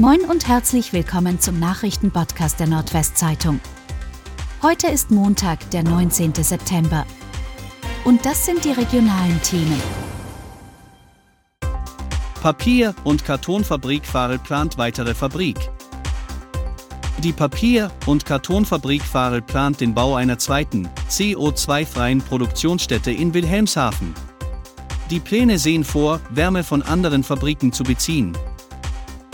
Moin und herzlich willkommen zum Nachrichtenpodcast der Nordwestzeitung. Heute ist Montag, der 19. September. Und das sind die regionalen Themen. Papier- und Kartonfabrik Farel plant weitere Fabrik. Die Papier- und Kartonfabrik Farel plant den Bau einer zweiten, CO2-freien Produktionsstätte in Wilhelmshaven. Die Pläne sehen vor, Wärme von anderen Fabriken zu beziehen.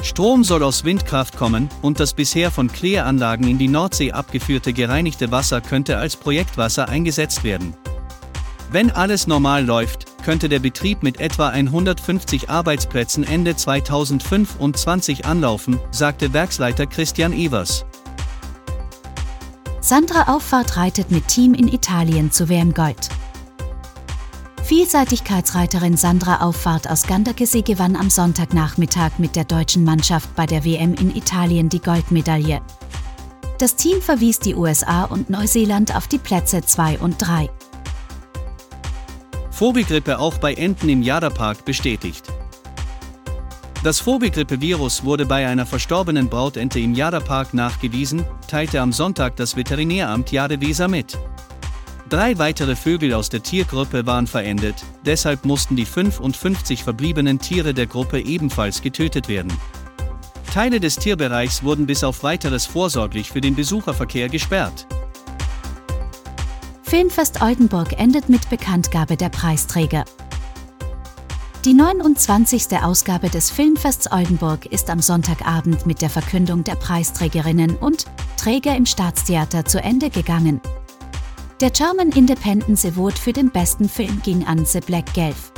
Strom soll aus Windkraft kommen und das bisher von Kläranlagen in die Nordsee abgeführte gereinigte Wasser könnte als Projektwasser eingesetzt werden. Wenn alles normal läuft, könnte der Betrieb mit etwa 150 Arbeitsplätzen Ende 2025 anlaufen, sagte Werksleiter Christian Evers. Sandra Auffahrt reitet mit Team in Italien zu WM Gold. Vielseitigkeitsreiterin Sandra Auffahrt aus Ganderkesee gewann am Sonntagnachmittag mit der deutschen Mannschaft bei der WM in Italien die Goldmedaille. Das Team verwies die USA und Neuseeland auf die Plätze 2 und 3. Vogelgrippe auch bei Enten im Jaderpark bestätigt. Das Vogelgrippe-Virus wurde bei einer verstorbenen Brautente im Jaderpark nachgewiesen, teilte am Sonntag das Veterinäramt Jadeweser mit. Drei weitere Vögel aus der Tiergruppe waren verendet, deshalb mussten die 55 verbliebenen Tiere der Gruppe ebenfalls getötet werden. Teile des Tierbereichs wurden bis auf weiteres vorsorglich für den Besucherverkehr gesperrt. Filmfest Oldenburg endet mit Bekanntgabe der Preisträger. Die 29. Ausgabe des Filmfests Oldenburg ist am Sonntagabend mit der Verkündung der Preisträgerinnen und Träger im Staatstheater zu Ende gegangen. Der German Independence Award für den besten Film ging an The Black Gelf.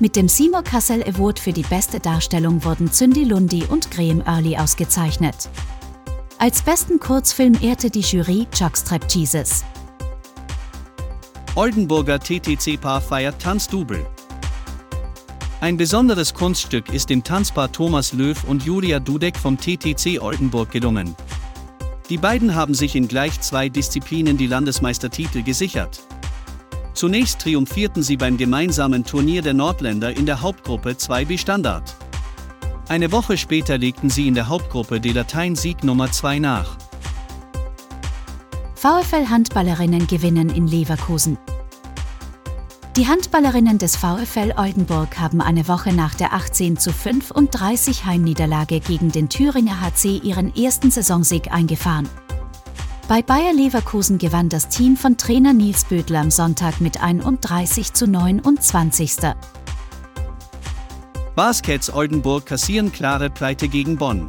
Mit dem Seymour Cassel Award für die beste Darstellung wurden Zündi Lundi und Graham Early ausgezeichnet. Als besten Kurzfilm ehrte die Jury Jockstrap Jesus. Oldenburger TTC-Paar feiert Tanzdubel. Ein besonderes Kunststück ist dem Tanzpaar Thomas Löw und Julia Dudek vom TTC Oldenburg gelungen. Die beiden haben sich in gleich zwei Disziplinen die Landesmeistertitel gesichert. Zunächst triumphierten sie beim gemeinsamen Turnier der Nordländer in der Hauptgruppe 2b Standard. Eine Woche später legten sie in der Hauptgruppe de Latein Sieg Nummer 2 nach. VfL Handballerinnen gewinnen in Leverkusen. Die Handballerinnen des VfL Oldenburg haben eine Woche nach der 18 zu 35 Heimniederlage gegen den Thüringer HC ihren ersten Saisonsieg eingefahren. Bei Bayer Leverkusen gewann das Team von Trainer Nils Bödler am Sonntag mit 31 zu 29. Baskets Oldenburg kassieren klare Pleite gegen Bonn.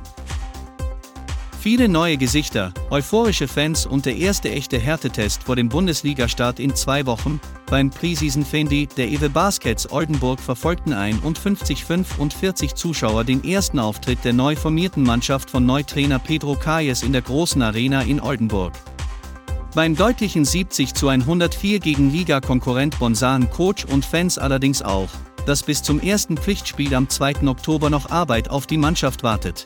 Viele neue Gesichter, euphorische Fans und der erste echte Härtetest vor dem Bundesligastart in zwei Wochen, beim Preseason Fendi der Ewe Baskets Oldenburg verfolgten 51-45 Zuschauer den ersten Auftritt der neu formierten Mannschaft von Neutrainer Pedro Kayes in der großen Arena in Oldenburg. Beim deutlichen 70 zu 104 gegen Liga-Konkurrent Bonn sahen Coach und Fans allerdings auch, dass bis zum ersten Pflichtspiel am 2. Oktober noch Arbeit auf die Mannschaft wartet.